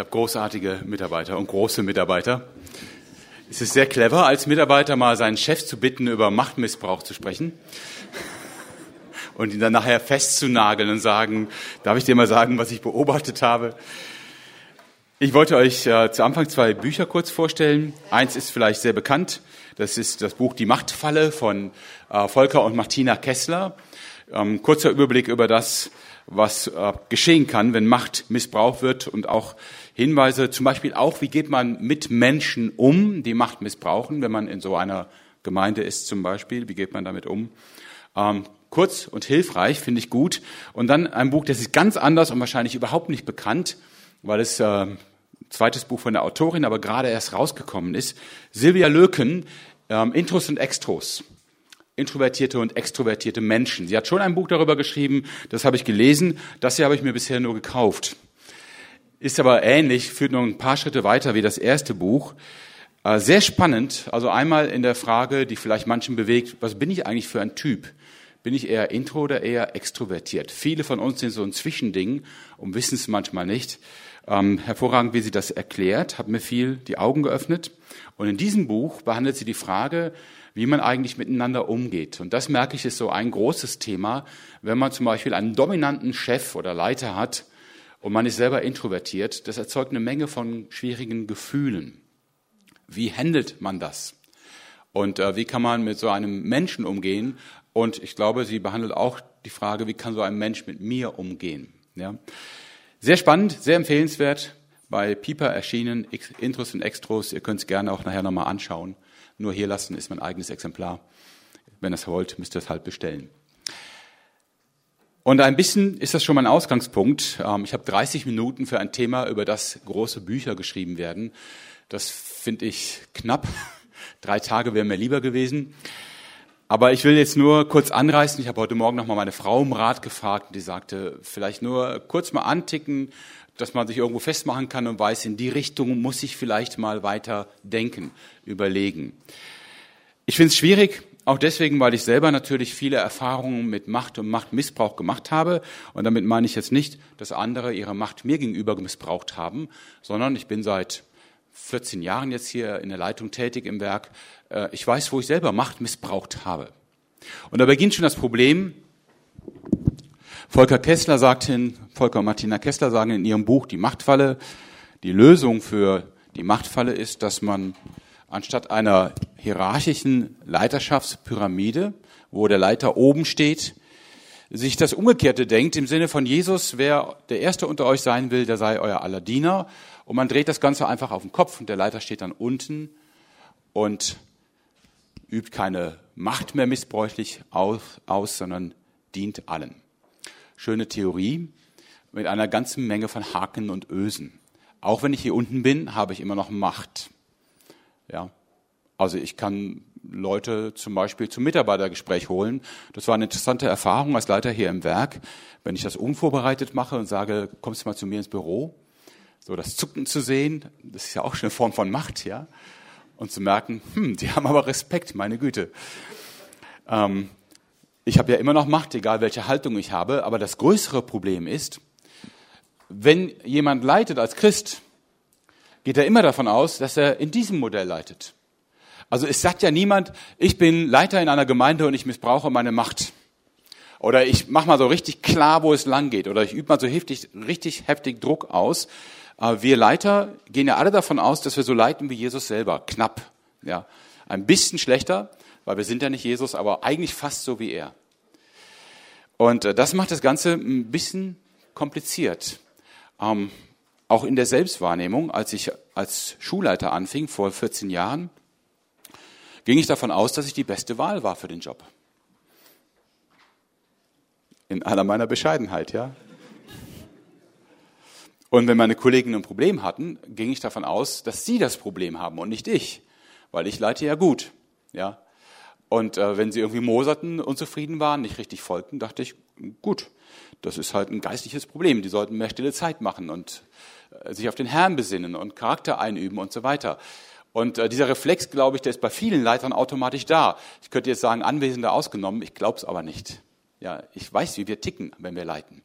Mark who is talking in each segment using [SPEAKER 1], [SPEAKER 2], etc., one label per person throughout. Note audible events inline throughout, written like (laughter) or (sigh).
[SPEAKER 1] habe großartige Mitarbeiter und große Mitarbeiter. Es ist sehr clever, als Mitarbeiter mal seinen Chef zu bitten, über Machtmissbrauch zu sprechen (laughs) und ihn dann nachher festzunageln und sagen, darf ich dir mal sagen, was ich beobachtet habe? Ich wollte euch äh, zu Anfang zwei Bücher kurz vorstellen. Eins ist vielleicht sehr bekannt. Das ist das Buch Die Machtfalle von äh, Volker und Martina Kessler. Ähm, kurzer Überblick über das, was äh, geschehen kann, wenn Macht missbraucht wird und auch Hinweise, zum Beispiel auch, wie geht man mit Menschen um, die Macht missbrauchen, wenn man in so einer Gemeinde ist zum Beispiel, wie geht man damit um. Ähm, kurz und hilfreich, finde ich gut. Und dann ein Buch, das ist ganz anders und wahrscheinlich überhaupt nicht bekannt, weil es äh, zweites Buch von der Autorin, aber gerade erst rausgekommen ist. Silvia Löken, ähm, Intros und Extros introvertierte und extrovertierte Menschen. Sie hat schon ein Buch darüber geschrieben, das habe ich gelesen, das hier habe ich mir bisher nur gekauft. Ist aber ähnlich, führt noch ein paar Schritte weiter wie das erste Buch. Äh, sehr spannend, also einmal in der Frage, die vielleicht manchen bewegt, was bin ich eigentlich für ein Typ? Bin ich eher intro oder eher extrovertiert? Viele von uns sind so ein Zwischending und wissen es manchmal nicht. Ähm, hervorragend, wie sie das erklärt, hat mir viel die Augen geöffnet. Und in diesem Buch behandelt sie die Frage, wie man eigentlich miteinander umgeht. Und das merke ich ist so ein großes Thema, wenn man zum Beispiel einen dominanten Chef oder Leiter hat und man ist selber introvertiert, das erzeugt eine Menge von schwierigen Gefühlen. Wie handelt man das? Und äh, wie kann man mit so einem Menschen umgehen? Und ich glaube, sie behandelt auch die Frage, wie kann so ein Mensch mit mir umgehen? Ja? Sehr spannend, sehr empfehlenswert. Bei Piper erschienen, Intros und Extros. Ihr könnt es gerne auch nachher nochmal anschauen nur hier lassen, ist mein eigenes Exemplar. Wenn ihr es wollt, müsst ihr es halt bestellen. Und ein bisschen ist das schon mein Ausgangspunkt. Ähm, ich habe 30 Minuten für ein Thema, über das große Bücher geschrieben werden. Das finde ich knapp. (laughs) Drei Tage wären mir lieber gewesen. Aber ich will jetzt nur kurz anreißen. Ich habe heute Morgen nochmal meine Frau um Rat gefragt die sagte, vielleicht nur kurz mal anticken, dass man sich irgendwo festmachen kann und weiß, in die Richtung muss ich vielleicht mal weiter denken, überlegen. Ich finde es schwierig, auch deswegen, weil ich selber natürlich viele Erfahrungen mit Macht und Machtmissbrauch gemacht habe. Und damit meine ich jetzt nicht, dass andere ihre Macht mir gegenüber missbraucht haben, sondern ich bin seit 14 Jahren jetzt hier in der Leitung tätig im Werk. Äh, ich weiß, wo ich selber Macht missbraucht habe. Und da beginnt schon das Problem, Volker Kessler sagt hin, Volker und Martina Kessler sagen in ihrem Buch Die Machtfalle, die Lösung für die Machtfalle ist, dass man anstatt einer hierarchischen Leiterschaftspyramide, wo der Leiter oben steht, sich das Umgekehrte denkt, im Sinne von Jesus, wer der Erste unter euch sein will, der sei euer aller Diener. Und man dreht das Ganze einfach auf den Kopf und der Leiter steht dann unten und übt keine Macht mehr missbräuchlich aus, aus sondern dient allen schöne Theorie mit einer ganzen Menge von Haken und Ösen. Auch wenn ich hier unten bin, habe ich immer noch Macht. Ja. Also ich kann Leute zum Beispiel zum Mitarbeitergespräch holen. Das war eine interessante Erfahrung als Leiter hier im Werk. Wenn ich das unvorbereitet mache und sage, kommst du mal zu mir ins Büro, so das Zucken zu sehen, das ist ja auch schon eine Form von Macht, ja. Und zu merken, hm, die haben aber Respekt, meine Güte. Ähm, ich habe ja immer noch Macht, egal welche Haltung ich habe, aber das größere Problem ist, wenn jemand leitet als Christ, geht er immer davon aus, dass er in diesem Modell leitet. Also es sagt ja niemand, ich bin Leiter in einer Gemeinde und ich missbrauche meine Macht. Oder ich mache mal so richtig klar, wo es lang geht. Oder ich übe mal so heftig, richtig heftig Druck aus. Aber wir Leiter gehen ja alle davon aus, dass wir so leiten wie Jesus selber. Knapp. Ja. Ein bisschen schlechter, weil wir sind ja nicht Jesus, aber eigentlich fast so wie er. Und äh, das macht das Ganze ein bisschen kompliziert. Auch in der Selbstwahrnehmung, als ich als Schulleiter anfing, vor 14 Jahren, ging ich davon aus, dass ich die beste Wahl war für den Job. In aller meiner Bescheidenheit, ja. Und wenn meine Kollegen ein Problem hatten, ging ich davon aus, dass sie das Problem haben und nicht ich, weil ich leite ja gut, ja. Und äh, wenn sie irgendwie moserten, unzufrieden waren, nicht richtig folgten, dachte ich, gut, das ist halt ein geistliches Problem. Die sollten mehr stille Zeit machen und äh, sich auf den Herrn besinnen und Charakter einüben und so weiter. Und äh, dieser Reflex, glaube ich, der ist bei vielen Leitern automatisch da. Ich könnte jetzt sagen, Anwesende ausgenommen, ich glaube es aber nicht. Ja, ich weiß, wie wir ticken, wenn wir leiten.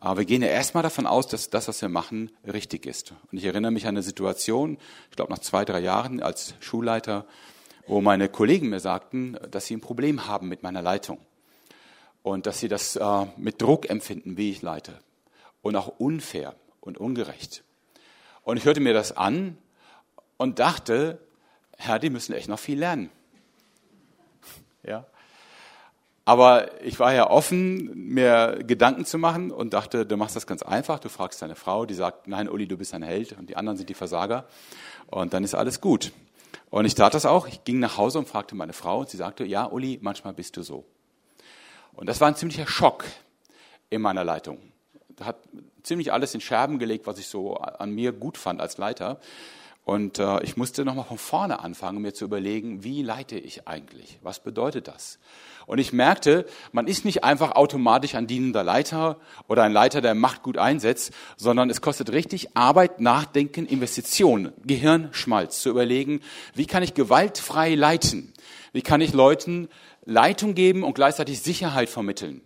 [SPEAKER 1] Aber wir gehen ja erstmal davon aus, dass das, was wir machen, richtig ist. Und ich erinnere mich an eine Situation, ich glaube nach zwei, drei Jahren als Schulleiter, wo meine Kollegen mir sagten, dass sie ein Problem haben mit meiner Leitung. Und dass sie das äh, mit Druck empfinden, wie ich leite. Und auch unfair und ungerecht. Und ich hörte mir das an und dachte, Herr, die müssen echt noch viel lernen. (laughs) Ja. Aber ich war ja offen, mir Gedanken zu machen und dachte, du machst das ganz einfach. Du fragst deine Frau, die sagt, nein, Uli, du bist ein Held und die anderen sind die Versager. Und dann ist alles gut. Und ich tat das auch. Ich ging nach Hause und fragte meine Frau und sie sagte, ja, Uli, manchmal bist du so. Und das war ein ziemlicher Schock in meiner Leitung. Da hat ziemlich alles in Scherben gelegt, was ich so an mir gut fand als Leiter. Und äh, ich musste nochmal von vorne anfangen, mir zu überlegen, wie leite ich eigentlich? Was bedeutet das? Und ich merkte, man ist nicht einfach automatisch ein dienender Leiter oder ein Leiter, der Macht gut einsetzt, sondern es kostet richtig Arbeit, Nachdenken, Investition, Gehirnschmalz, zu überlegen, wie kann ich gewaltfrei leiten? Wie kann ich Leuten Leitung geben und gleichzeitig Sicherheit vermitteln?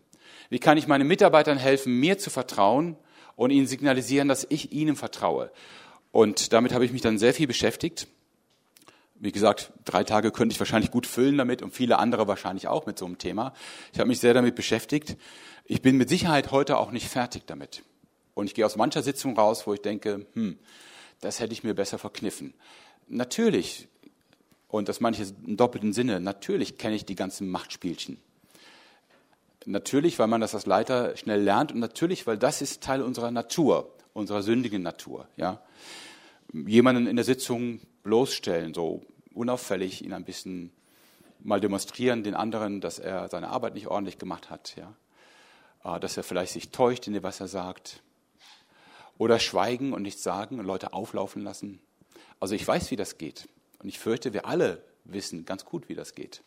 [SPEAKER 1] Wie kann ich meinen Mitarbeitern helfen, mir zu vertrauen und ihnen signalisieren, dass ich ihnen vertraue? Und damit habe ich mich dann sehr viel beschäftigt. Wie gesagt, drei Tage könnte ich wahrscheinlich gut füllen damit und viele andere wahrscheinlich auch mit so einem Thema. Ich habe mich sehr damit beschäftigt. Ich bin mit Sicherheit heute auch nicht fertig damit. Und ich gehe aus mancher Sitzung raus, wo ich denke, hm, das hätte ich mir besser verkniffen. Natürlich, und das manche im doppelten Sinne, natürlich kenne ich die ganzen Machtspielchen. Natürlich, weil man das als Leiter schnell lernt und natürlich, weil das ist Teil unserer Natur, unserer sündigen Natur. Ja? jemanden in der Sitzung bloßstellen, so unauffällig ihn ein bisschen mal demonstrieren den anderen, dass er seine Arbeit nicht ordentlich gemacht hat, ja, ah, dass er vielleicht sich täuscht in dem, was er sagt, oder schweigen und nichts sagen und Leute auflaufen lassen. Also ich weiß, wie das geht und ich fürchte, wir alle wissen ganz gut, wie das geht.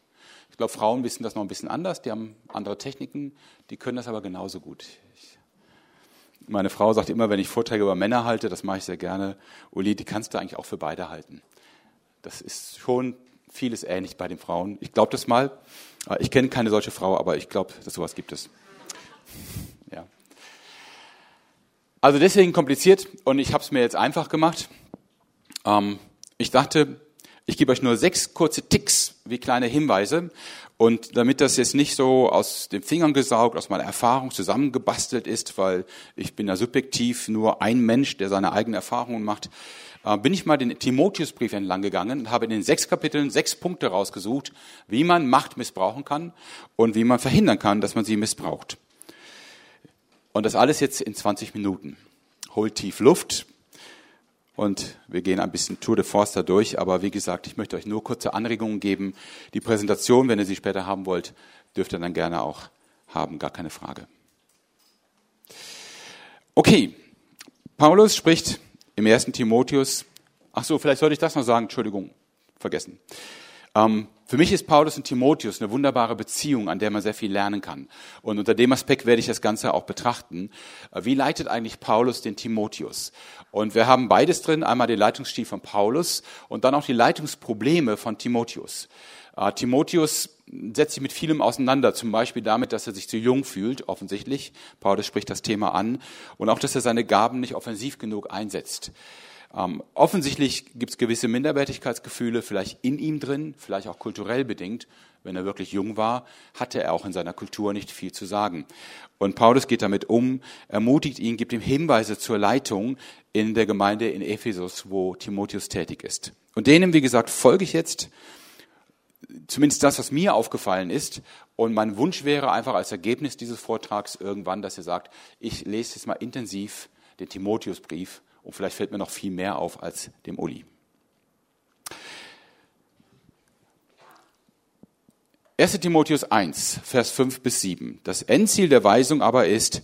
[SPEAKER 1] Ich glaube, Frauen wissen das noch ein bisschen anders, die haben andere Techniken, die können das aber genauso gut. Ich meine Frau sagt immer, wenn ich Vorträge über Männer halte, das mache ich sehr gerne, Uli, die kannst du eigentlich auch für beide halten. Das ist schon vieles ähnlich bei den Frauen. Ich glaube das mal. Ich kenne keine solche Frau, aber ich glaube, dass sowas gibt es. Ja. Also deswegen kompliziert und ich habe es mir jetzt einfach gemacht. Ähm, ich dachte, ich gebe euch nur sechs kurze Ticks wie kleine Hinweise und damit das jetzt nicht so aus den Fingern gesaugt, aus meiner Erfahrung zusammengebastelt ist, weil ich bin ja subjektiv nur ein Mensch, der seine eigenen Erfahrungen macht, äh, bin ich mal den Timotheusbrief entlang gegangen und habe in den sechs Kapiteln sechs Punkte rausgesucht, wie man Macht missbrauchen kann und wie man verhindern kann, dass man sie missbraucht. Und das alles jetzt in 20 Minuten. Holt tief Luft, und wir gehen ein bisschen Tour de Force durch, aber wie gesagt, ich möchte euch nur kurze Anregungen geben. Die Präsentation, wenn ihr sie später haben wollt, dürft ihr dann gerne auch haben, gar keine Frage. Okay, Paulus spricht im ersten Timotheus, ach so, vielleicht sollte ich das noch sagen, Entschuldigung, vergessen. Ähm, für mich ist Paulus und Timotheus eine wunderbare Beziehung, an der man sehr viel lernen kann. Und unter dem Aspekt werde ich das Ganze auch betrachten. Äh, wie leitet eigentlich Paulus den Timotheus? Und wir haben beides drin, einmal den Leitungsstil von Paulus und dann auch die Leitungsprobleme von Timotheus. Äh, Timotheus setzt sich mit vielem auseinander, zum Beispiel damit, dass er sich zu jung fühlt, offensichtlich. Paulus spricht das Thema an. Und auch, dass er seine Gaben nicht offensiv genug einsetzt. Ähm, offensichtlich gibt es gewisse Minderwertigkeitsgefühle vielleicht in ihm drin, vielleicht auch kulturell bedingt. Wenn er wirklich jung war, hatte er auch in seiner Kultur nicht viel zu sagen. Und Paulus geht damit um, ermutigt ihn, gibt ihm Hinweise zur Leitung in der Gemeinde in Ephesus, wo Timotheus tätig ist. Und denen, wie gesagt, folge ich jetzt. Zumindest das, was mir aufgefallen ist. Und mein Wunsch wäre einfach als Ergebnis dieses Vortrags irgendwann, dass ihr sagt, ich lese jetzt mal intensiv den Timotheusbrief und vielleicht fällt mir noch viel mehr auf als dem Uli. 1 Timotheus 1, Vers 5 bis 7. Das Endziel der Weisung aber ist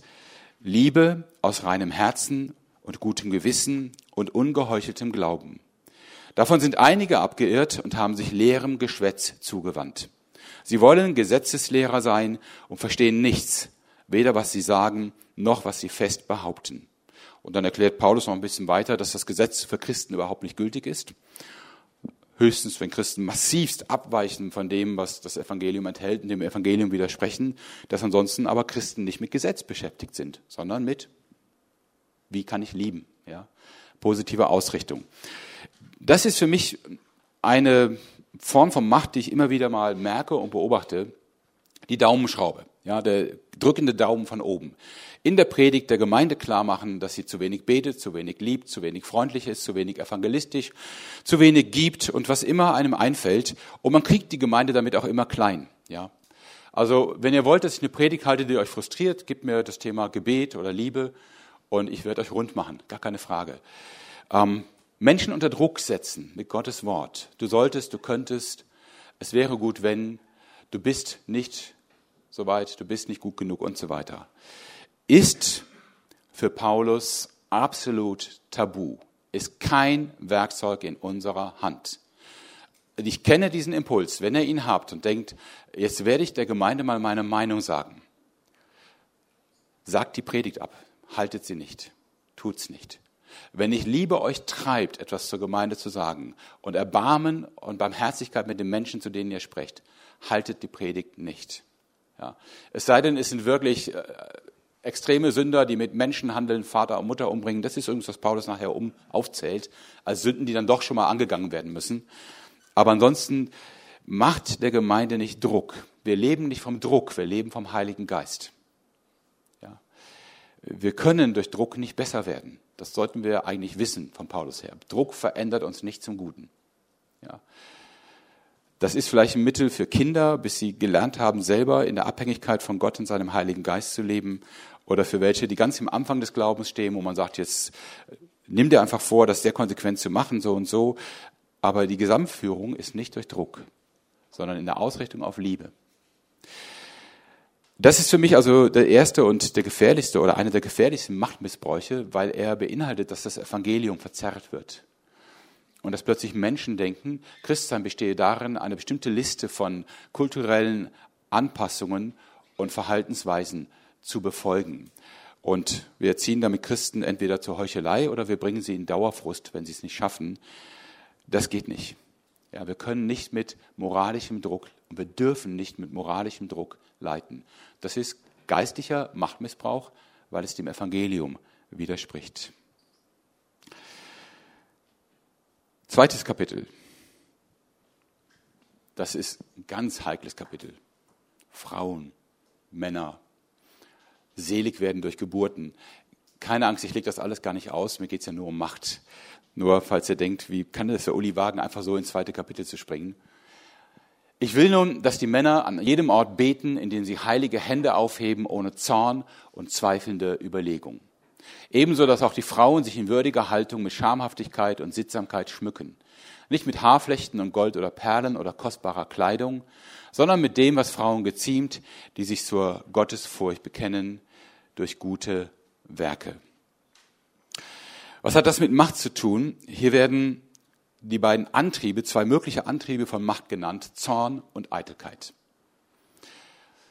[SPEAKER 1] Liebe aus reinem Herzen und gutem Gewissen und ungeheucheltem Glauben. Davon sind einige abgeirrt und haben sich leerem Geschwätz zugewandt. Sie wollen Gesetzeslehrer sein und verstehen nichts, weder was sie sagen, noch was sie fest behaupten. Und dann erklärt Paulus noch ein bisschen weiter, dass das Gesetz für Christen überhaupt nicht gültig ist. höchstens, wenn Christen massivst abweichen von dem, was das Evangelium enthält und dem Evangelium widersprechen, dass ansonsten aber Christen nicht mit Gesetz beschäftigt sind, sondern mit, wie kann ich lieben, ja, positive Ausrichtung. Das ist für mich eine Form von Macht, die ich immer wieder mal merke und beobachte, die Daumenschraube, ja, der drückende Daumen von oben. In der Predigt der Gemeinde klar machen, dass sie zu wenig betet, zu wenig liebt, zu wenig freundlich ist, zu wenig evangelistisch, zu wenig gibt und was immer einem einfällt. Und man kriegt die Gemeinde damit auch immer klein, ja. Also, wenn ihr wollt, dass ich eine Predigt halte, die euch frustriert, gebt mir das Thema Gebet oder Liebe und ich werde euch rund machen, gar keine Frage. Ähm, Menschen unter Druck setzen mit Gottes Wort. Du solltest, du könntest, es wäre gut, wenn, du bist nicht soweit, du bist nicht gut genug und so weiter, ist für Paulus absolut tabu, ist kein Werkzeug in unserer Hand. Ich kenne diesen Impuls, wenn ihr ihn habt und denkt, jetzt werde ich der Gemeinde mal meine Meinung sagen. Sagt die Predigt ab, haltet sie nicht, tut's nicht. Wenn nicht Liebe euch treibt, etwas zur Gemeinde zu sagen und Erbarmen und Barmherzigkeit mit den Menschen, zu denen ihr sprecht, haltet die Predigt nicht. Ja. Es sei denn, es sind wirklich äh, extreme Sünder, die mit Menschen handeln, Vater und Mutter umbringen. Das ist übrigens, was Paulus nachher um, aufzählt, als Sünden, die dann doch schon mal angegangen werden müssen. Aber ansonsten macht der Gemeinde nicht Druck. Wir leben nicht vom Druck, wir leben vom Heiligen Geist. Ja. Wir können durch Druck nicht besser werden. Das sollten wir eigentlich wissen von Paulus her. Druck verändert uns nicht zum Guten. Ja. Das ist vielleicht ein Mittel für Kinder, bis sie gelernt haben, selber in der Abhängigkeit von Gott und seinem Heiligen Geist zu leben. Oder für welche, die ganz im Anfang des Glaubens stehen, wo man sagt, jetzt nimm dir einfach vor, das sehr konsequent zu machen, so und so. Aber die Gesamtführung ist nicht durch Druck, sondern in der Ausrichtung auf Liebe. Das ist für mich also der erste und der gefährlichste oder einer der gefährlichsten Machtmissbräuche, weil er beinhaltet, dass das Evangelium verzerrt wird und dass plötzlich Menschen denken, Christsein bestehe darin, eine bestimmte Liste von kulturellen Anpassungen und Verhaltensweisen zu befolgen. Und wir erziehen damit Christen entweder zur Heuchelei oder wir bringen sie in Dauerfrust, wenn sie es nicht schaffen. Das geht nicht. Ja, wir können nicht mit moralischem Druck und wir dürfen nicht mit moralischem Druck leiten. Das ist geistlicher Machtmissbrauch, weil es dem Evangelium widerspricht. Zweites Kapitel. Das ist ein ganz heikles Kapitel. Frauen, Männer, selig werden durch Geburten. Keine Angst, ich lege das alles gar nicht aus, mir geht es ja nur um Macht. Nur falls ihr denkt, wie kann das für Uli wagen, einfach so ins zweite Kapitel zu springen. Ich will nun, dass die Männer an jedem Ort beten, indem sie heilige Hände aufheben, ohne Zorn und zweifelnde Überlegung. Ebenso, dass auch die Frauen sich in würdiger Haltung mit Schamhaftigkeit und Sittsamkeit schmücken. Nicht mit Haarflechten und Gold oder Perlen oder kostbarer Kleidung, sondern mit dem, was Frauen geziemt, die sich zur Gottesfurcht bekennen durch gute Werke. Was hat das mit Macht zu tun? Hier werden die beiden Antriebe, zwei mögliche Antriebe von Macht genannt, Zorn und Eitelkeit.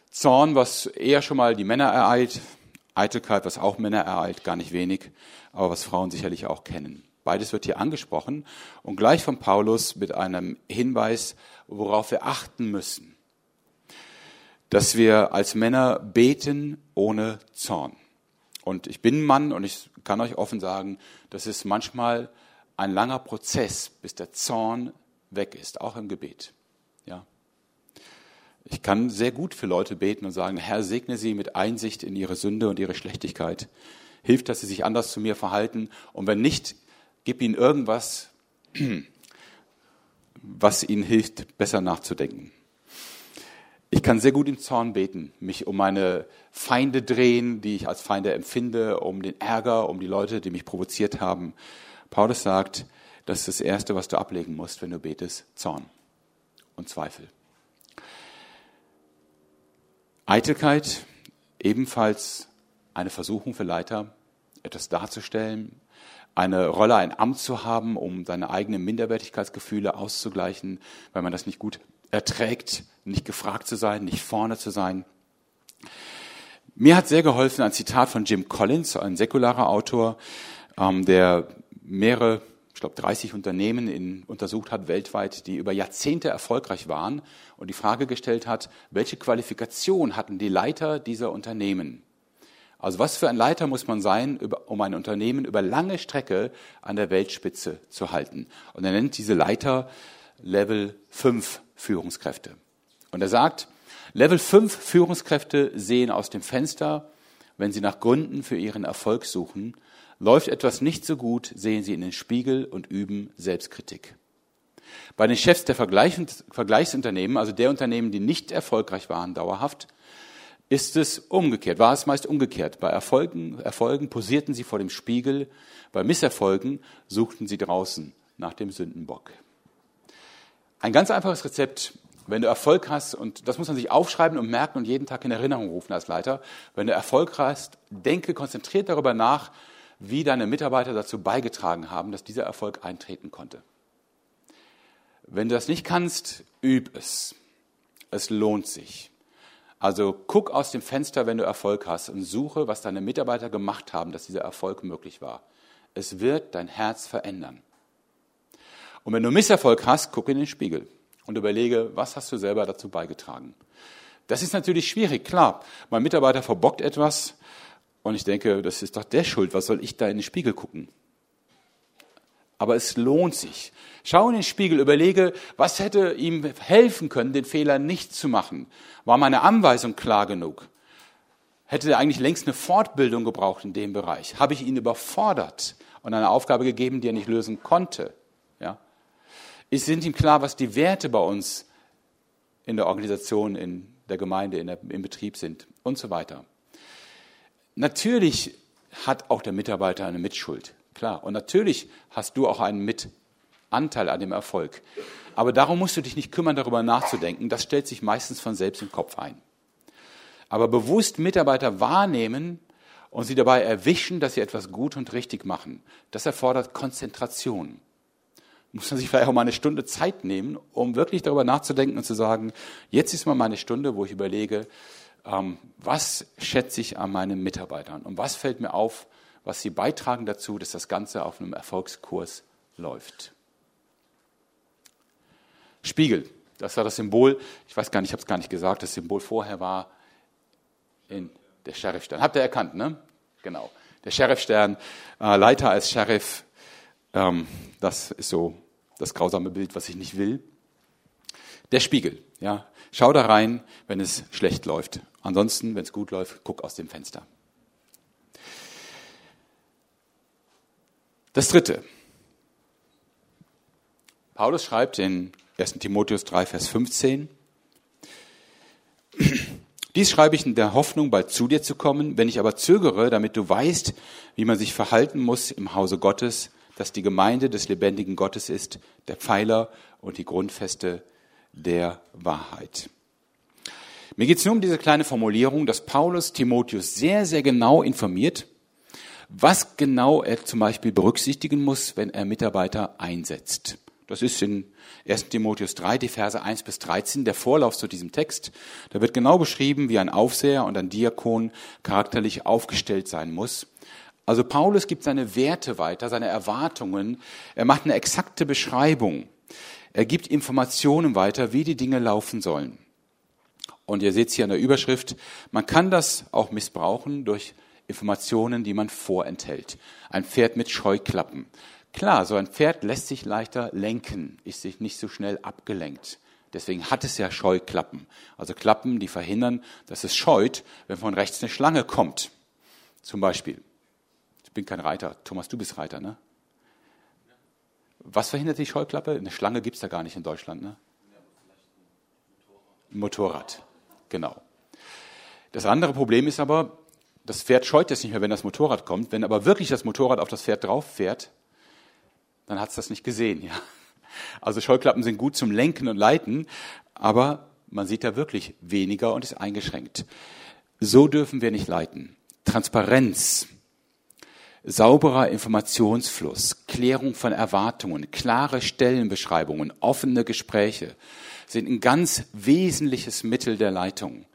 [SPEAKER 1] Zorn, was eher schon mal die Männer ereilt, Eitelkeit, was auch Männer ereilt, gar nicht wenig, aber was Frauen sicherlich auch kennen. Beides wird hier angesprochen und gleich von Paulus mit einem Hinweis, worauf wir achten müssen. Dass wir als Männer beten ohne Zorn. Und ich bin Mann und ich kann euch offen sagen, das ist manchmal ein langer Prozess, bis der Zorn weg ist, auch im Gebet. Ja. Ich kann sehr gut für Leute beten und sagen, Herr, segne sie mit Einsicht in ihre Sünde und ihre Schlechtigkeit. Hilft, dass sie sich anders zu mir verhalten. Und wenn nicht, gib ihnen irgendwas, (clears throat) was ihnen hilft, besser nachzudenken. Ich kann sehr gut im Zorn beten, mich um meine Feinde drehen, die ich als Feinde empfinde, um den Ärger, um die Leute, die mich provoziert haben. Paulus sagt, das ist das Erste, was du ablegen musst, wenn du betest, Zorn und Zweifel. Eitelkeit, ebenfalls eine Versuchung für Leiter, etwas darzustellen, eine Rolle, ein Amt zu haben, um seine eigenen Minderwertigkeitsgefühle auszugleichen, weil man das nicht gut erträgt, nicht gefragt zu sein, nicht vorne zu sein. Mir hat sehr geholfen ein Zitat von Jim Collins, ein säkularer Autor, ähm, der mehrere ich glaube, 30 Unternehmen in, untersucht hat weltweit, die über Jahrzehnte erfolgreich waren und die Frage gestellt hat, welche Qualifikation hatten die Leiter dieser Unternehmen? Also was für ein Leiter muss man sein, um ein Unternehmen über lange Strecke an der Weltspitze zu halten? Und er nennt diese Leiter Level 5 Führungskräfte. Und er sagt, Level 5 Führungskräfte sehen aus dem Fenster, wenn sie nach Gründen für ihren Erfolg suchen Läuft etwas nicht so gut, sehen Sie in den Spiegel und üben Selbstkritik. Bei den Chefs der Vergleichsunternehmen, also der Unternehmen, die nicht erfolgreich waren dauerhaft, ist es umgekehrt, war es meist umgekehrt. Bei Erfolgen, Erfolgen posierten sie vor dem Spiegel, bei Misserfolgen suchten sie draußen nach dem Sündenbock. Ein ganz einfaches Rezept, wenn du Erfolg hast, und das muss man sich aufschreiben und merken und jeden Tag in Erinnerung rufen als Leiter, wenn du Erfolg hast, denke konzentriert darüber nach, wie deine Mitarbeiter dazu beigetragen haben, dass dieser Erfolg eintreten konnte. Wenn du das nicht kannst, üb es. Es lohnt sich. Also guck aus dem Fenster, wenn du Erfolg hast und suche, was deine Mitarbeiter gemacht haben, dass dieser Erfolg möglich war. Es wird dein Herz verändern. Und wenn du Misserfolg hast, guck in den Spiegel und überlege, was hast du selber dazu beigetragen. Das ist natürlich schwierig, klar. Mein Mitarbeiter verbockt etwas, und ich denke, das ist doch der Schuld, was soll ich da in den Spiegel gucken? Aber es lohnt sich. Schau in den Spiegel, überlege, was hätte ihm helfen können, den Fehler nicht zu machen? War meine Anweisung klar genug? Hätte er eigentlich längst eine Fortbildung gebraucht in dem Bereich? Habe ich ihn überfordert und eine Aufgabe gegeben, die er nicht lösen konnte? Ja? Sind ihm klar, was die Werte bei uns in der Organisation, in der Gemeinde, in der, im Betrieb sind und so weiter? Natürlich hat auch der Mitarbeiter eine Mitschuld, klar. Und natürlich hast du auch einen Mitanteil an dem Erfolg. Aber darum musst du dich nicht kümmern, darüber nachzudenken. Das stellt sich meistens von selbst im Kopf ein. Aber bewusst Mitarbeiter wahrnehmen und sie dabei erwischen, dass sie etwas gut und richtig machen, das erfordert Konzentration. Muss man sich vielleicht auch mal eine Stunde Zeit nehmen, um wirklich darüber nachzudenken und zu sagen, jetzt ist mal meine Stunde, wo ich überlege, was schätze ich an meinen Mitarbeitern und was fällt mir auf, was sie beitragen dazu, dass das Ganze auf einem Erfolgskurs läuft. Spiegel, das war das Symbol, ich weiß gar nicht, ich habe es gar nicht gesagt, das Symbol vorher war in der Sheriffstern. Habt ihr erkannt, ne? Genau. Der Sheriffstern, äh, Leiter als Sheriff, ähm, das ist so das grausame Bild, was ich nicht will. Der Spiegel, ja. Schau da rein, wenn es schlecht läuft. Ansonsten, wenn es gut läuft, guck aus dem Fenster. Das dritte. Paulus schreibt in 1. Timotheus 3, Vers 15, (clears throat) dies schreibe ich in der Hoffnung, bald zu dir zu kommen. Wenn ich aber zögere, damit du weißt, wie man sich verhalten muss im Hause Gottes, dass die Gemeinde des lebendigen Gottes ist, der Pfeiler und die Grundfeste der Wahrheit. Mir geht es nur um diese kleine Formulierung, dass Paulus Timotheus sehr, sehr genau informiert, was genau er zum Beispiel berücksichtigen muss, wenn er Mitarbeiter einsetzt. Das ist in 1 Timotheus 3, die Verse 1 bis 13, der Vorlauf zu diesem Text. Da wird genau beschrieben, wie ein Aufseher und ein Diakon charakterlich aufgestellt sein muss. Also Paulus gibt seine Werte weiter, seine Erwartungen. Er macht eine exakte Beschreibung. Er gibt Informationen weiter, wie die Dinge laufen sollen. Und ihr seht hier an der Überschrift, man kann das auch missbrauchen durch Informationen, die man vorenthält. Ein Pferd mit Scheuklappen. Klar, so ein Pferd lässt sich leichter lenken, ist sich nicht so schnell abgelenkt. Deswegen hat es ja Scheuklappen. Also Klappen, die verhindern, dass es scheut, wenn von rechts eine Schlange kommt. Zum Beispiel. Ich bin kein Reiter. Thomas, du bist Reiter, ne? Was verhindert die Scheuklappe? Eine Schlange gibt es da gar nicht in Deutschland, ne? Motorrad. Genau. Das andere Problem ist aber, das Pferd scheut es nicht mehr, wenn das Motorrad kommt. Wenn aber wirklich das Motorrad auf das Pferd drauf fährt, dann hat es das nicht gesehen. Ja? Also Scheuklappen sind gut zum Lenken und Leiten, aber man sieht da wirklich weniger und ist eingeschränkt. So dürfen wir nicht leiten. Transparenz, sauberer Informationsfluss, Klärung von Erwartungen, klare Stellenbeschreibungen, offene Gespräche, sind ein ganz wesentliches Mittel der Leitung.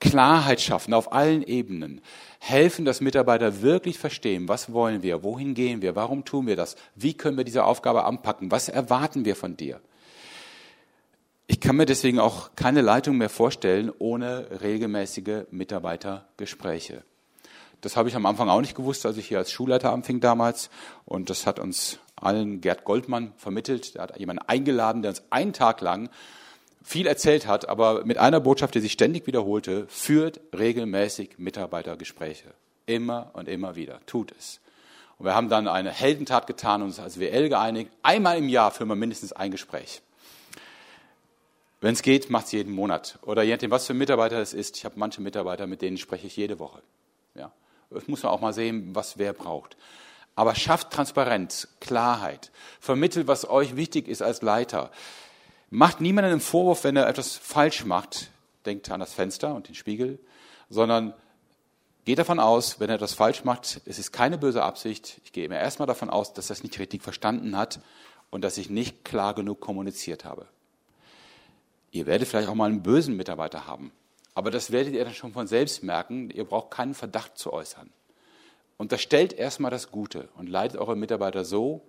[SPEAKER 1] Klarheit schaffen auf allen Ebenen, helfen, dass Mitarbeiter wirklich verstehen, was wollen wir, wohin gehen wir, warum tun wir das, wie können wir diese Aufgabe anpacken, was erwarten wir von dir. Ich kann mir deswegen auch keine Leitung mehr vorstellen ohne regelmäßige Mitarbeitergespräche. Das habe ich am Anfang auch nicht gewusst, als ich hier als Schulleiter anfing damals. Und das hat uns allen Gerd Goldmann vermittelt. Der hat jemanden eingeladen, der uns einen Tag lang viel erzählt hat, aber mit einer Botschaft, die sich ständig wiederholte, führt regelmäßig Mitarbeitergespräche. Immer und immer wieder. Tut es. Und wir haben dann eine Heldentat getan und uns als WL geeinigt. Einmal im Jahr führen wir mindestens ein Gespräch. Wenn es geht, macht es jeden Monat. Oder je nachdem, was für ein Mitarbeiter es ist. Ich habe manche Mitarbeiter, mit denen spreche ich jede Woche. Ja. Das muss man auch mal sehen, was wer braucht. Aber schafft Transparenz, Klarheit. Vermittelt, was euch wichtig ist als Leiter. Macht niemanden einen Vorwurf, wenn er etwas falsch macht. Denkt an das Fenster und den Spiegel. Sondern geht davon aus, wenn er etwas falsch macht, es ist keine böse Absicht. Ich gehe immer erstmal davon aus, dass er es nicht richtig verstanden hat und dass ich nicht klar genug kommuniziert habe. Ihr werdet vielleicht auch mal einen bösen Mitarbeiter haben. Aber das werdet ihr dann schon von selbst merken. Ihr braucht keinen Verdacht zu äußern. Unterstellt erstmal das Gute und leitet eure Mitarbeiter so,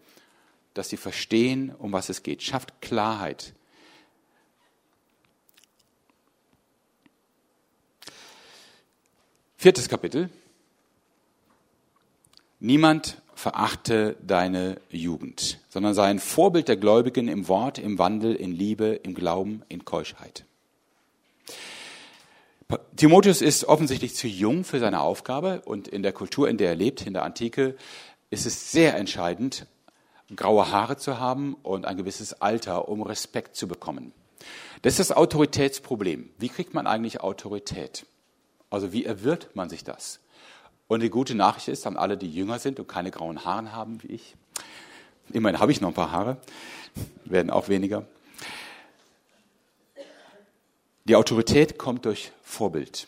[SPEAKER 1] dass sie verstehen, um was es geht. Schafft Klarheit. Viertes Kapitel. Niemand verachte deine Jugend, sondern sei ein Vorbild der Gläubigen im Wort, im Wandel, in Liebe, im Glauben, in Keuschheit. Timotheus ist offensichtlich zu jung für seine Aufgabe und in der Kultur, in der er lebt, in der Antike, ist es sehr entscheidend, graue Haare zu haben und ein gewisses Alter, um Respekt zu bekommen. Das ist das Autoritätsproblem. Wie kriegt man eigentlich Autorität? Also wie erwirbt man sich das? Und die gute Nachricht ist an alle, die jünger sind und keine grauen Haare haben wie ich. Immerhin habe ich noch ein paar Haare, werden auch weniger. Die Autorität kommt durch Vorbild.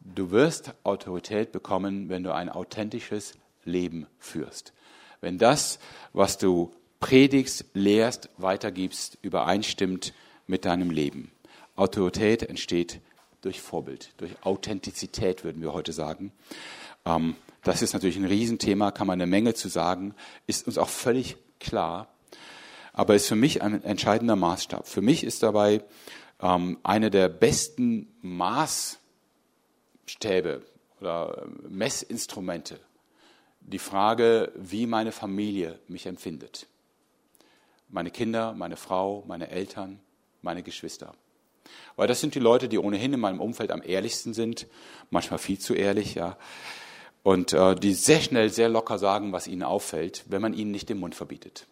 [SPEAKER 1] Du wirst Autorität bekommen, wenn du ein authentisches Leben führst. Wenn das, was du predigst, lehrst, weitergibst, übereinstimmt mit deinem Leben. Autorität entsteht durch Vorbild, durch Authentizität, würden wir heute sagen. Ähm, das ist natürlich ein Riesenthema, kann man eine Menge zu sagen, ist uns auch völlig klar, aber ist für mich ein entscheidender Maßstab. Für mich ist dabei ähm, eine der besten Maßstäbe oder Messinstrumente die Frage, wie meine Familie mich empfindet. Meine Kinder, meine Frau, meine Eltern, meine Geschwister. Weil das sind die Leute, die ohnehin in meinem Umfeld am ehrlichsten sind, manchmal viel zu ehrlich, ja. Und äh, die sehr schnell, sehr locker sagen, was ihnen auffällt, wenn man ihnen nicht den Mund verbietet.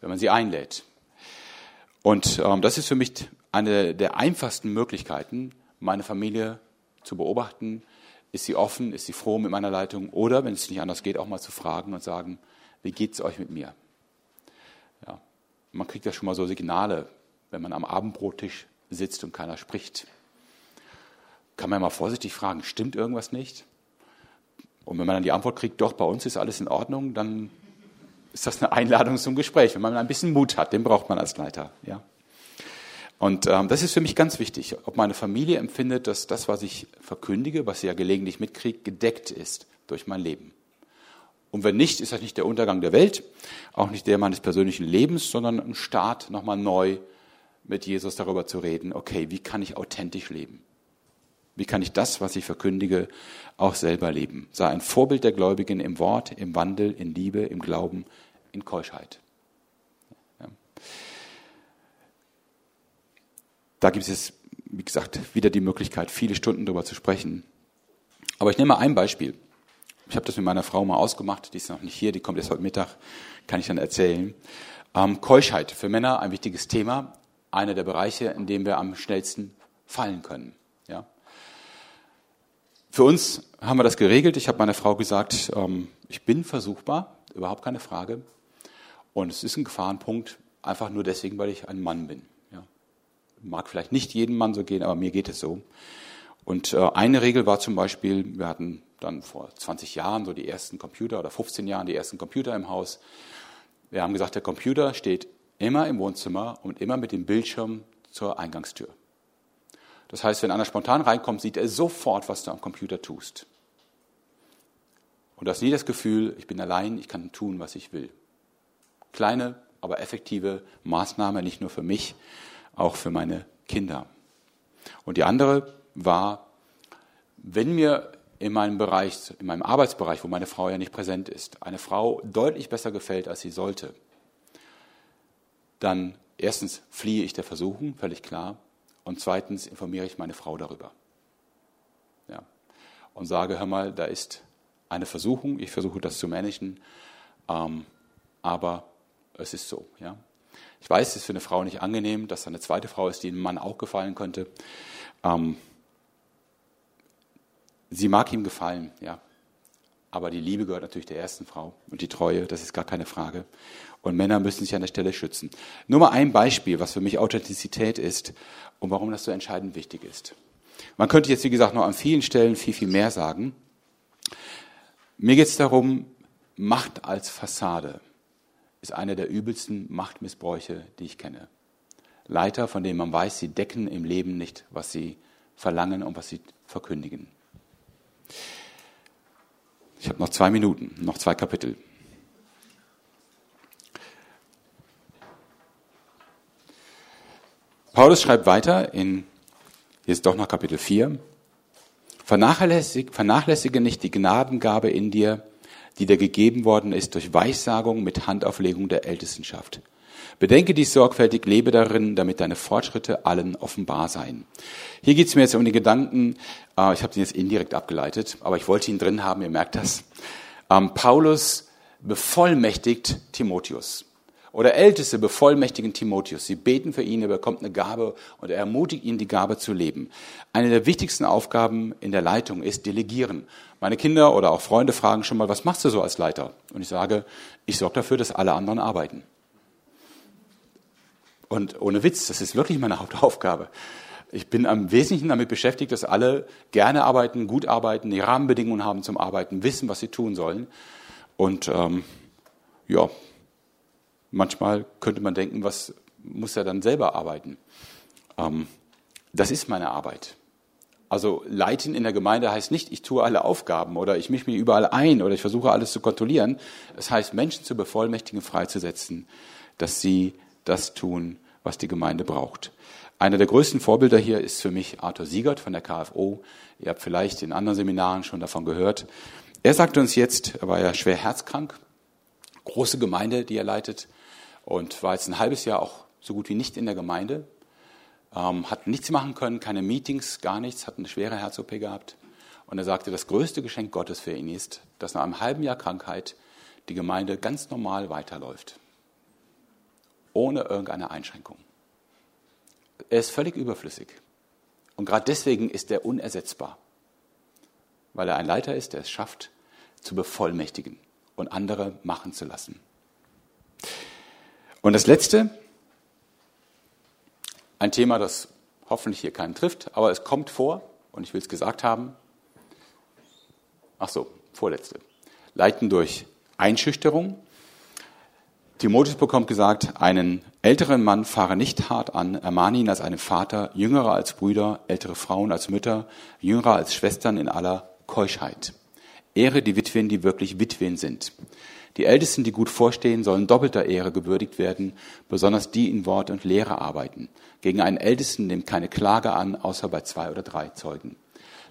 [SPEAKER 1] Wenn man sie einlädt. Und ähm, das ist für mich eine der einfachsten Möglichkeiten, meine Familie zu beobachten. Ist sie offen? Ist sie froh mit meiner Leitung? Oder, wenn es nicht anders geht, auch mal zu fragen und sagen, wie geht's euch mit mir? Ja, man kriegt ja schon mal so Signale, wenn man am Abendbrottisch sitzt und keiner spricht. Kann man mal vorsichtig fragen, stimmt irgendwas nicht? Und wenn man dann die Antwort kriegt, doch, bei uns ist alles in Ordnung, dann ist das eine Einladung zum Gespräch. Wenn man ein bisschen Mut hat, den braucht man als Leiter. Ja? Und ähm, das ist für mich ganz wichtig, ob meine Familie empfindet, dass das, was ich verkündige, was sie ja gelegentlich mitkriegt, gedeckt ist durch mein Leben. Und wenn nicht, ist das nicht der Untergang der Welt, auch nicht der meines persönlichen Lebens, sondern ein Start, nochmal neu mit Jesus darüber zu reden, okay, wie kann ich authentisch leben? Wie kann ich das, was ich verkündige, auch selber leben? Sei ein Vorbild der Gläubigen im Wort, im Wandel, in Liebe, im Glauben, in Keuschheit. Ja. Da gibt es, wie gesagt, wieder die Möglichkeit, viele Stunden darüber zu sprechen. Aber ich nehme mal ein Beispiel. Ich habe das mit meiner Frau mal ausgemacht, die ist noch nicht hier, die kommt erst heute Mittag, kann ich dann erzählen. Ähm, Keuschheit, für Männer ein wichtiges Thema einer der Bereiche, in dem wir am schnellsten fallen können. Ja? Für uns haben wir das geregelt. Ich habe meiner Frau gesagt, ähm, ich bin versuchbar, überhaupt keine Frage. Und es ist ein Gefahrenpunkt, einfach nur deswegen, weil ich ein Mann bin. Ja? Mag vielleicht nicht jedem Mann so gehen, aber mir geht es so. Und äh, eine Regel war zum Beispiel, wir hatten dann vor 20 Jahren so die ersten Computer oder 15 Jahren die ersten Computer im Haus. Wir haben gesagt, der Computer steht immer im Wohnzimmer und immer mit dem Bildschirm zur Eingangstür. Das heißt, wenn einer spontan reinkommt, sieht er sofort, was du am Computer tust. Und du hast nie das Gefühl, ich bin allein, ich kann tun, was ich will. Kleine, aber effektive Maßnahme, nicht nur für mich, auch für meine Kinder. Und die andere war, wenn mir in meinem Bereich, in meinem Arbeitsbereich, wo meine Frau ja nicht präsent ist, eine Frau deutlich besser gefällt, als sie sollte, dann erstens fliehe ich der Versuchung, völlig klar, und zweitens informiere ich meine Frau darüber. Ja. Und sage, hör mal, da ist eine Versuchung, ich versuche das zu managen, ähm, aber es ist so. Ja. Ich weiß, es ist für eine Frau nicht angenehm, dass da eine zweite Frau ist, die einem Mann auch gefallen könnte. Ähm, sie mag ihm gefallen, ja. Aber die Liebe gehört natürlich der ersten Frau und die Treue, das ist gar keine Frage. Und Männer müssen sich an der Stelle schützen. Nur mal ein Beispiel, was für mich Authentizität ist und warum das so entscheidend wichtig ist. Man könnte jetzt, wie gesagt, noch an vielen Stellen viel, viel mehr sagen. Mir geht es darum, Macht als Fassade ist einer der übelsten Machtmissbräuche, die ich kenne. Leiter, von denen man weiß, sie decken im Leben nicht, was sie verlangen und was sie verkündigen. Ich habe noch zwei Minuten, noch zwei Kapitel. Paulus schreibt weiter in, jetzt doch noch Kapitel 4, vernachlässige, vernachlässige nicht die Gnadengabe in dir, die dir gegeben worden ist durch Weissagung mit Handauflegung der Ältestenschaft. Bedenke dies sorgfältig, lebe darin, damit deine Fortschritte allen offenbar seien. Hier geht es mir jetzt um den Gedanken, äh, ich habe den jetzt indirekt abgeleitet, aber ich wollte ihn drin haben, ihr merkt das. Ähm, Paulus bevollmächtigt Timotheus oder Älteste bevollmächtigen Timotheus. Sie beten für ihn, er bekommt eine Gabe und er ermutigt ihn, die Gabe zu leben. Eine der wichtigsten Aufgaben in der Leitung ist Delegieren. Meine Kinder oder auch Freunde fragen schon mal, was machst du so als Leiter? Und ich sage, ich sorge dafür, dass alle anderen arbeiten. Und ohne Witz, das ist wirklich meine (laughs) Hauptaufgabe. Ich bin am Wesentlichen damit beschäftigt, dass alle gerne arbeiten, gut arbeiten, die Rahmenbedingungen haben zum Arbeiten, wissen, was sie tun sollen. Und ähm, ja, Manchmal könnte man denken, was muss er dann selber arbeiten? Ähm, das ist meine Arbeit. Also leiten in der Gemeinde heißt nicht, ich tue alle Aufgaben oder ich mische mich überall ein oder ich versuche alles zu kontrollieren. Es heißt, Menschen zu bevollmächtigen, freizusetzen, dass sie das tun, was die Gemeinde braucht. Einer der größten Vorbilder hier ist für mich Arthur Siegert von der KFO. Ihr habt vielleicht in anderen Seminaren schon davon gehört. Er sagte uns jetzt, er war ja schwer herzkrank, große Gemeinde, die er leitet, und war jetzt ein halbes Jahr auch so gut wie nicht in der Gemeinde, ähm, hat nichts machen können, keine Meetings, gar nichts, hat eine schwere Herz-OP gehabt. Und er sagte, das größte Geschenk Gottes für ihn ist, dass nach einem halben Jahr Krankheit die Gemeinde ganz normal weiterläuft. Ohne irgendeine Einschränkung. Er ist völlig überflüssig. Und gerade deswegen ist er unersetzbar. Weil er ein Leiter ist, der es schafft, zu bevollmächtigen und andere machen zu lassen. Und das Letzte, ein Thema, das hoffentlich hier keinen trifft, aber es kommt vor, und ich will es gesagt haben. Ach so, vorletzte. Leiten durch Einschüchterung. Timotheus bekommt gesagt, einen älteren Mann fahre nicht hart an, ermahne ihn als einen Vater, jüngere als Brüder, ältere Frauen als Mütter, jüngere als Schwestern in aller Keuschheit. Ehre die Witwen, die wirklich Witwen sind. Die Ältesten, die gut vorstehen, sollen doppelter Ehre gewürdigt werden, besonders die in Wort und Lehre arbeiten. Gegen einen Ältesten nimmt keine Klage an, außer bei zwei oder drei Zeugen.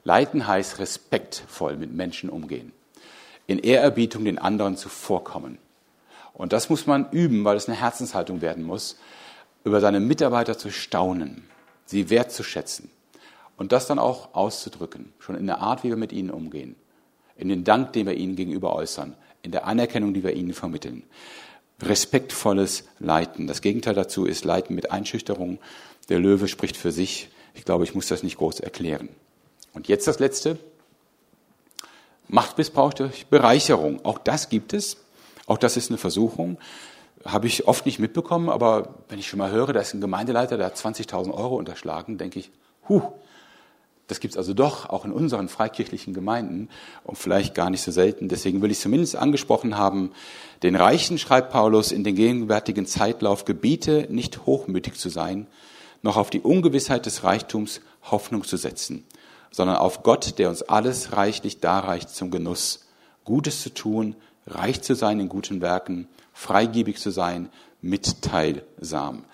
[SPEAKER 1] Leiten heißt respektvoll mit Menschen umgehen. In Ehrerbietung den anderen zuvorkommen. Und das muss man üben, weil es eine Herzenshaltung werden muss, über seine Mitarbeiter zu staunen, sie wertzuschätzen und das dann auch auszudrücken, schon in der Art, wie wir mit ihnen umgehen, in den Dank, den wir ihnen gegenüber äußern, in der Anerkennung, die wir ihnen vermitteln. Respektvolles Leiten. Das Gegenteil dazu ist Leiten mit Einschüchterung. Der Löwe spricht für sich. Ich glaube, ich muss das nicht groß erklären. Und jetzt das Letzte. Machtmissbrauch durch Bereicherung. Auch das gibt es. Auch das ist eine Versuchung. Habe ich oft nicht mitbekommen, aber wenn ich schon mal höre, da ist ein Gemeindeleiter, der hat 20.000 Euro unterschlagen, denke ich, huh, das gibt es also doch auch in unseren freikirchlichen Gemeinden und vielleicht gar nicht so selten. Deswegen will ich zumindest angesprochen haben, den Reichen schreibt Paulus in den gegenwärtigen Zeitlauf, gebiete nicht hochmütig zu sein, noch auf die Ungewissheit des Reichtums Hoffnung zu setzen, sondern auf Gott, der uns alles reichlich darreicht zum Genuss, Gutes zu tun, reich zu sein in guten Werken, freigebig zu sein, mitteilsam.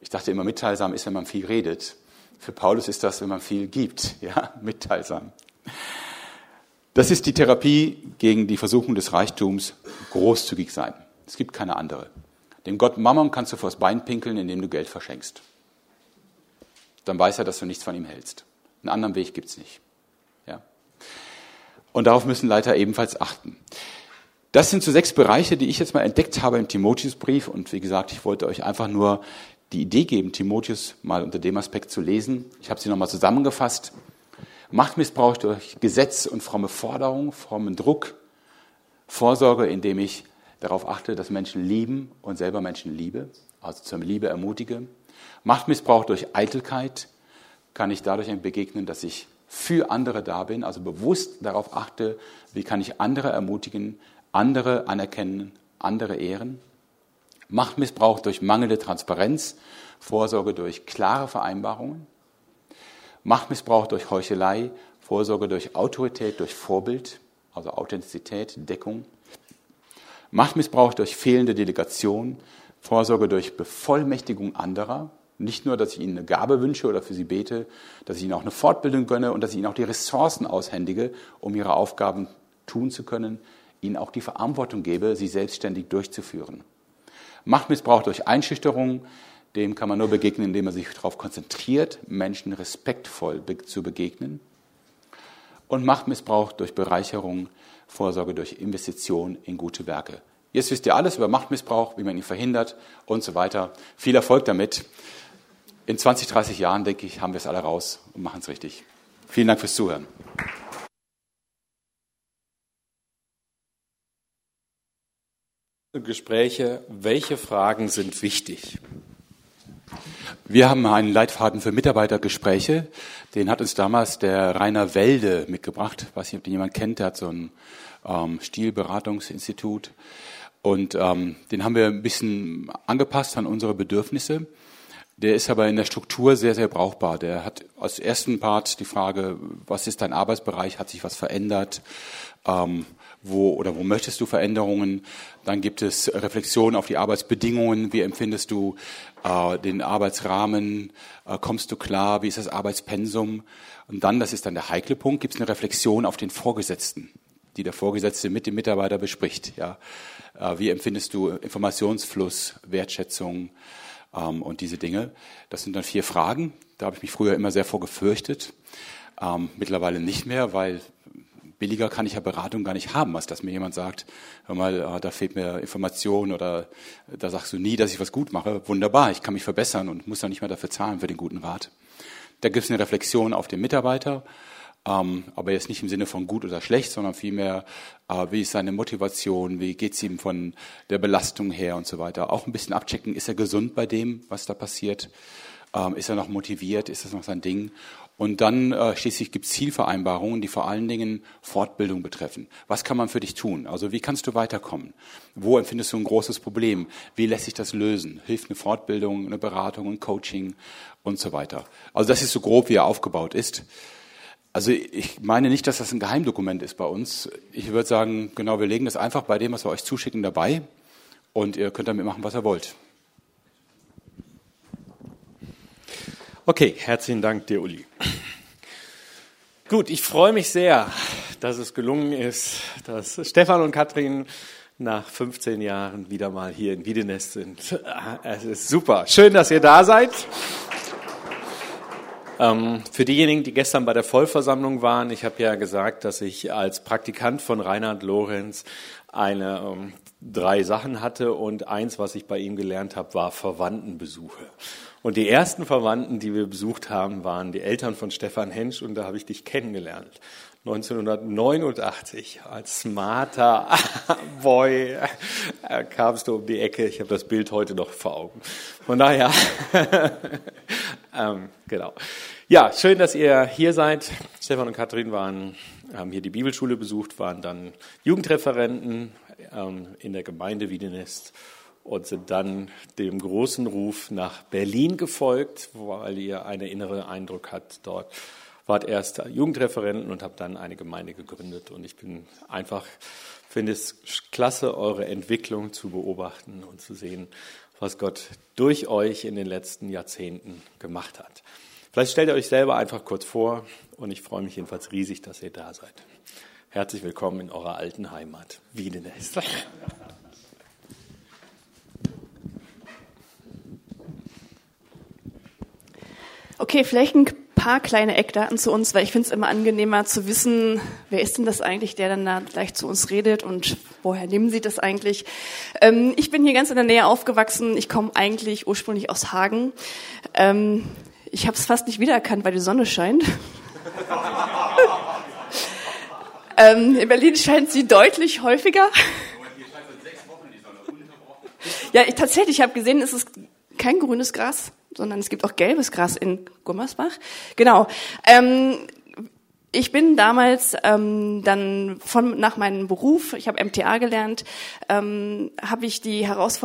[SPEAKER 1] Ich dachte immer, mitteilsam ist, wenn man viel redet. Für Paulus ist das, wenn man viel gibt, (laughs) ja, mitteilsam. Das ist die Therapie gegen die Versuchung des Reichtums, großzügig sein. Es gibt keine andere. Dem Gott Mammon kannst du vors Bein pinkeln, indem du Geld verschenkst. Dann weiß er, dass du nichts von ihm hältst. Einen anderen Weg gibt's nicht. Ja. Und darauf müssen Leiter ebenfalls achten. Das sind so sechs Bereiche, die ich jetzt mal entdeckt habe im Timotheusbrief. Und wie gesagt, ich wollte euch einfach nur die Idee geben, Timotheus mal unter dem Aspekt zu lesen. Ich habe sie nochmal zusammengefasst. Machtmissbrauch durch Gesetz und fromme Forderung, frommen Druck, Vorsorge, indem ich darauf achte, dass Menschen lieben und selber Menschen liebe, also zur Liebe ermutige. Machtmissbrauch durch Eitelkeit kann ich dadurch begegnen, dass ich für andere da bin, also bewusst darauf achte, wie kann ich andere ermutigen, andere anerkennen, andere ehren. Machtmissbrauch durch mangelnde Transparenz, Vorsorge durch klare Vereinbarungen. Machtmissbrauch durch Heuchelei, Vorsorge durch Autorität, durch Vorbild, also Authentizität, Deckung. Machtmissbrauch durch fehlende Delegation, Vorsorge durch Bevollmächtigung anderer. Nicht nur, dass ich ihnen eine Gabe wünsche oder für sie bete, dass ich ihnen auch eine Fortbildung gönne und dass ich ihnen auch die Ressourcen aushändige, um ihre Aufgaben tun zu können, ihnen auch die Verantwortung gebe, sie selbstständig durchzuführen. Machtmissbrauch durch Einschüchterung, dem kann man nur begegnen, indem man sich darauf konzentriert, Menschen respektvoll zu begegnen. Und Machtmissbrauch durch Bereicherung, Vorsorge durch Investition in gute Werke. Jetzt wisst ihr alles über Machtmissbrauch, wie man ihn verhindert und so weiter. Viel Erfolg damit. In 20, 30 Jahren, denke ich, haben wir es alle raus und machen es richtig. Vielen Dank fürs Zuhören.
[SPEAKER 2] Gespräche, welche Fragen sind wichtig?
[SPEAKER 1] Wir haben einen Leitfaden für Mitarbeitergespräche. Den hat uns damals der Rainer Welde mitgebracht. Ich weiß nicht, ob den jemand kennt. Der hat so ein ähm, Stilberatungsinstitut. Und ähm, den haben wir ein bisschen angepasst an unsere Bedürfnisse. Der ist aber in der Struktur sehr, sehr brauchbar. Der hat als ersten Part die Frage, was ist dein Arbeitsbereich? Hat sich was verändert? Ähm, wo oder wo möchtest du Veränderungen? Dann gibt es Reflexionen auf die Arbeitsbedingungen. Wie empfindest du äh, den Arbeitsrahmen? Äh, kommst du klar? Wie ist das Arbeitspensum? Und dann, das ist dann der heikle Punkt, gibt es eine Reflexion auf den Vorgesetzten, die der Vorgesetzte mit dem Mitarbeiter bespricht. Ja, äh, wie empfindest du Informationsfluss, Wertschätzung ähm, und diese Dinge? Das sind dann vier Fragen. Da habe ich mich früher immer sehr vorgefürchtet. Ähm, mittlerweile nicht mehr, weil billiger kann ich ja Beratung gar nicht haben, als dass mir jemand sagt, hör mal, ah, da fehlt mir Information oder da sagst du nie, dass ich was gut mache. Wunderbar, ich kann mich verbessern und muss dann nicht mehr dafür zahlen für den guten Rat. Da gibt es eine Reflexion auf den Mitarbeiter, ähm, aber jetzt nicht im Sinne von gut oder schlecht, sondern vielmehr, äh, wie ist seine Motivation, wie geht es ihm von der Belastung her und so weiter. Auch ein bisschen abchecken, ist er gesund bei dem, was da passiert? Ähm, ist er noch motiviert? Ist das noch sein Ding? Und dann äh, schließlich gibt es Zielvereinbarungen, die vor allen Dingen Fortbildung betreffen. Was kann man für dich tun? Also wie kannst du weiterkommen? Wo empfindest du ein großes Problem? Wie lässt sich das lösen? Hilft eine Fortbildung, eine Beratung, ein Coaching und so weiter. Also das ist so grob, wie er aufgebaut ist. Also ich meine nicht, dass das ein Geheimdokument ist bei uns. Ich würde sagen, genau, wir legen das einfach bei dem, was wir euch zuschicken, dabei und ihr könnt damit machen, was ihr wollt.
[SPEAKER 2] Okay, herzlichen Dank dir, Uli. Gut, ich freue mich sehr, dass es gelungen ist, dass Stefan und Katrin nach 15 Jahren wieder mal hier in Wiedenest sind. Es ist super. Schön, dass ihr da seid. Ähm, für diejenigen, die gestern bei der Vollversammlung waren, ich habe ja gesagt, dass ich als Praktikant von Reinhard Lorenz eine ähm, drei Sachen hatte und eins, was ich bei ihm gelernt habe, war Verwandtenbesuche. Und die ersten Verwandten, die wir besucht haben, waren die Eltern von Stefan Hensch und da habe ich dich kennengelernt. 1989 als smarter (laughs) Boy äh, kamst du um die Ecke. Ich habe das Bild heute noch vor Augen. Von daher, (laughs) ähm, genau. Ja, schön, dass ihr hier seid. Stefan und Kathrin waren, haben hier die Bibelschule besucht, waren dann Jugendreferenten ähm, in der Gemeinde Wiedenest und sind dann dem großen Ruf nach Berlin gefolgt, weil ihr einen inneren Eindruck hat dort. Wart erst Jugendreferenten und habe dann eine Gemeinde gegründet. Und ich bin einfach, finde es klasse, eure Entwicklung zu beobachten und zu sehen, was Gott durch euch in den letzten Jahrzehnten gemacht hat. Vielleicht stellt ihr euch selber einfach kurz vor und ich freue mich jedenfalls riesig, dass ihr da seid. Herzlich willkommen in eurer alten Heimat, Wiedenest.
[SPEAKER 3] Okay, vielleicht ein paar kleine Eckdaten zu uns, weil ich finde es immer angenehmer zu wissen, wer ist denn das eigentlich, der dann da gleich zu uns redet und woher nehmen Sie das eigentlich? Ähm, ich bin hier ganz in der Nähe aufgewachsen. Ich komme eigentlich ursprünglich aus Hagen. Ähm, ich habe es fast nicht wiedererkannt, weil die Sonne scheint. (laughs) ähm, in Berlin scheint sie deutlich häufiger. Ja, ich, tatsächlich, ich habe gesehen, es ist kein grünes Gras sondern es gibt auch gelbes Gras in Gummersbach. Genau. Ähm, ich bin damals ähm, dann von nach meinem Beruf, ich habe MTA gelernt, ähm, habe ich die Herausforderung